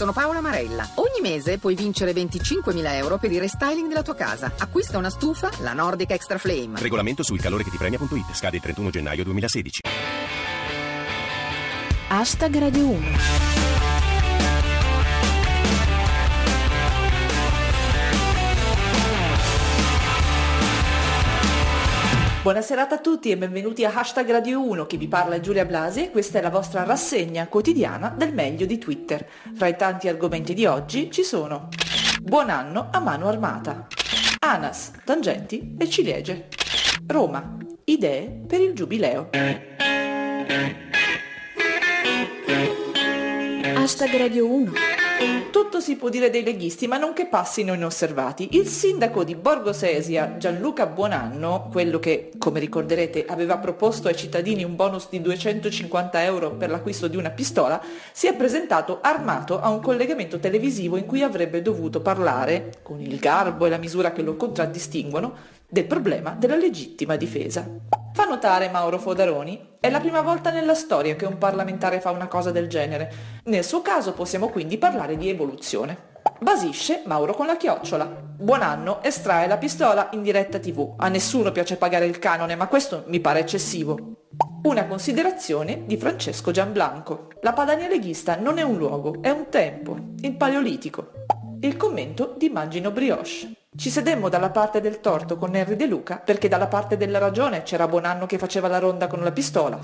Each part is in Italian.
sono Paola Marella. Ogni mese puoi vincere 25.000 euro per il restyling della tua casa. Acquista una stufa, la Nordic Extra Flame. Regolamento sul calore che ti premia.it. Scade il 31 gennaio 2016. Hashtag Radio 1. Buona serata a tutti e benvenuti a Hashtag Radio 1, chi vi parla Giulia Blasi e questa è la vostra rassegna quotidiana del meglio di Twitter. Fra i tanti argomenti di oggi ci sono Buon anno a mano armata, Anas, tangenti e ciliegie, Roma, idee per il giubileo. Hashtag Radio 1. Tutto si può dire dei leghisti, ma non che passino inosservati. Il sindaco di Borgo Sesia, Gianluca Buonanno, quello che, come ricorderete, aveva proposto ai cittadini un bonus di 250 euro per l'acquisto di una pistola, si è presentato armato a un collegamento televisivo in cui avrebbe dovuto parlare, con il garbo e la misura che lo contraddistinguono, del problema della legittima difesa. Fa notare Mauro Fodaroni, è la prima volta nella storia che un parlamentare fa una cosa del genere. Nel suo caso possiamo quindi parlare di evoluzione. Basisce Mauro con la chiocciola. Buon anno, estrae la pistola in diretta tv. A nessuno piace pagare il canone, ma questo mi pare eccessivo. Una considerazione di Francesco Gianblanco. La Padania leghista non è un luogo, è un tempo, il Paleolitico. Il commento di Mangino Brioche. Ci sedemmo dalla parte del torto con Henry De Luca perché dalla parte della ragione c'era Bonanno che faceva la ronda con la pistola.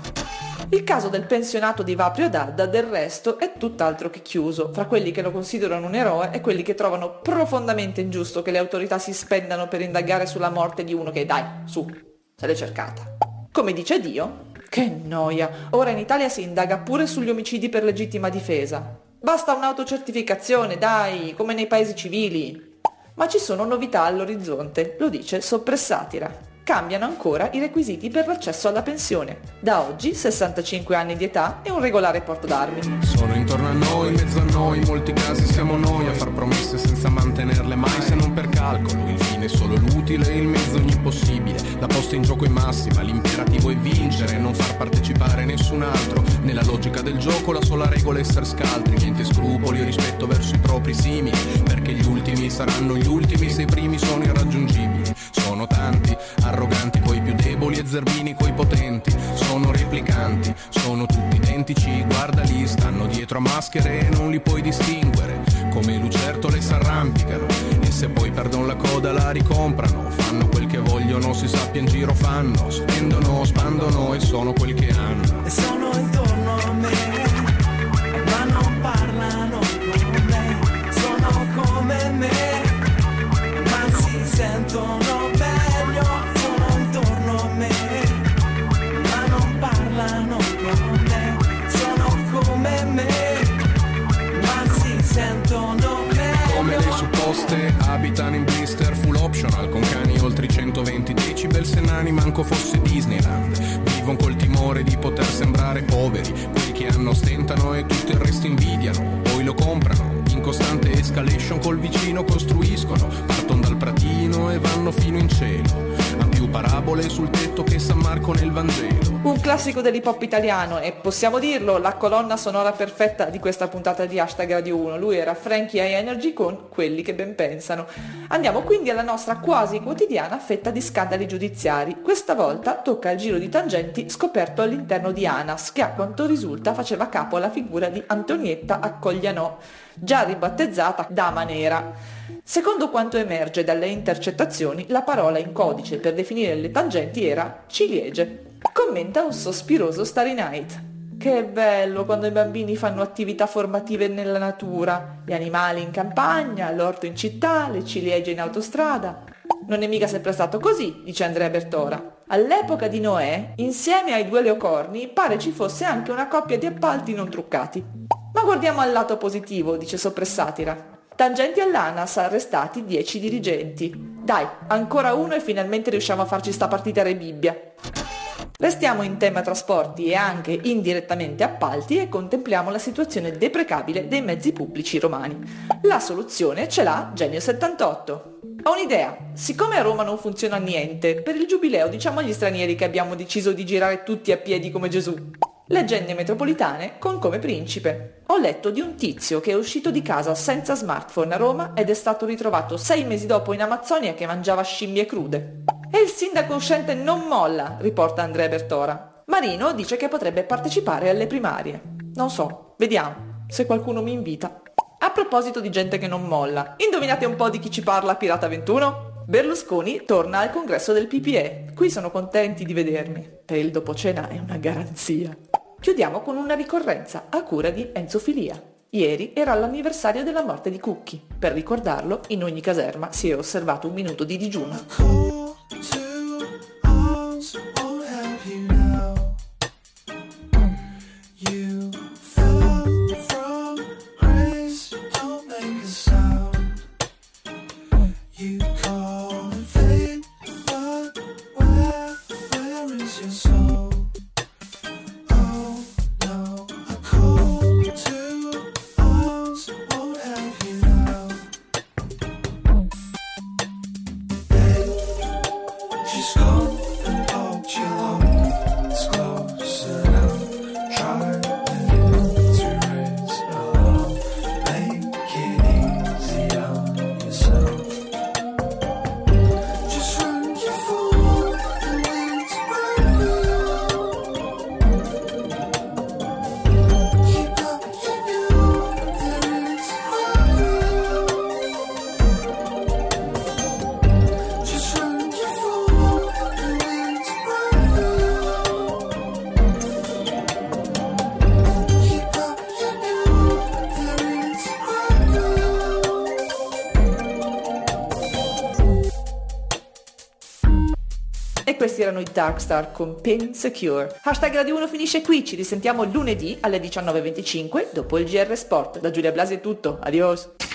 Il caso del pensionato di Vaprio Dadda del resto è tutt'altro che chiuso, fra quelli che lo considerano un eroe e quelli che trovano profondamente ingiusto che le autorità si spendano per indagare sulla morte di uno che, dai, su, se l'è cercata. Come dice Dio, che noia, ora in Italia si indaga pure sugli omicidi per legittima difesa. Basta un'autocertificazione, dai, come nei paesi civili. Ma ci sono novità all'orizzonte, lo dice Soppressatira. Cambiano ancora i requisiti per l'accesso alla pensione. Da oggi 65 anni di età e un regolare porto d'armi. Sono intorno a noi, mezzo a noi, in molti casi siamo noi a far promesse senza mantenerle mai se non per calcolo. È solo l'utile, il mezzo ogni possibile. La posta in gioco è massima, l'imperativo è vincere, non far partecipare nessun altro. Nella logica del gioco la sola regola è essere scaltri, niente scrupoli o rispetto verso i propri simili, perché gli ultimi saranno gli ultimi se i primi sono irraggiungibili. Sono tanti, arroganti coi più deboli e zerbini coi potenti. Sono replicanti, sono tutti identici, guarda lì, stanno dietro a maschere e non li puoi distinguere. Come lucertole s'arrampicano e se poi perdono la coda la ricomprano. Fanno quel che vogliono, si sappia in giro fanno, spendono, spandono e sono quel che. Abitano in blister full optional con cani oltre i 120 decibel se nani manco fosse Disneyland. Vivono col timore di poter sembrare poveri quelli che hanno stentano e tutto il resto invidiano. Poi lo comprano in costante escalation col vicino costruiscono partono dal pratino e vanno fino in cielo parabole sul tetto che San Marco nel Vangelo Un classico dell'hip hop italiano e possiamo dirlo, la colonna sonora perfetta di questa puntata di Hashtag Radio 1. Lui era Frankie High Energy con Quelli che ben pensano. Andiamo quindi alla nostra quasi quotidiana fetta di scandali giudiziari. Questa volta tocca il giro di tangenti scoperto all'interno di ANAS, che a quanto risulta faceva capo alla figura di Antonietta Accoglianò, già ribattezzata Dama Nera. Secondo quanto emerge dalle intercettazioni, la parola in codice per definire le tangenti era ciliegie. Commenta un sospiroso Starry Night. Che bello quando i bambini fanno attività formative nella natura, gli animali in campagna, l'orto in città, le ciliegie in autostrada. Non è mica sempre stato così, dice Andrea Bertora. All'epoca di Noè, insieme ai due leocorni, pare ci fosse anche una coppia di appalti non truccati. Ma guardiamo al lato positivo, dice Soppressatira. Tangenti all'ANAS, arrestati 10 dirigenti. Dai, ancora uno e finalmente riusciamo a farci sta partita re Bibbia. Restiamo in tema trasporti e anche indirettamente appalti e contempliamo la situazione deprecabile dei mezzi pubblici romani. La soluzione ce l'ha Genio 78. Ho un'idea, siccome a Roma non funziona niente, per il giubileo diciamo agli stranieri che abbiamo deciso di girare tutti a piedi come Gesù. Leggende metropolitane con come principe. Ho letto di un tizio che è uscito di casa senza smartphone a Roma ed è stato ritrovato sei mesi dopo in Amazzonia che mangiava scimmie crude. E il sindaco uscente non molla, riporta Andrea Bertora. Marino dice che potrebbe partecipare alle primarie. Non so, vediamo, se qualcuno mi invita. A proposito di gente che non molla, indovinate un po' di chi ci parla Pirata 21? Berlusconi torna al congresso del PPE. Qui sono contenti di vedermi. Per il dopo cena è una garanzia. Chiudiamo con una ricorrenza a cura di Enzo Filia. Ieri era l'anniversario della morte di Cucchi. Per ricordarlo, in ogni caserma si è osservato un minuto di digiuno. Questi erano i Darkstar con Pin Secure. Hashtag Radio 1 finisce qui, ci risentiamo lunedì alle 19.25 dopo il GR Sport. Da Giulia Blasi è tutto, adios!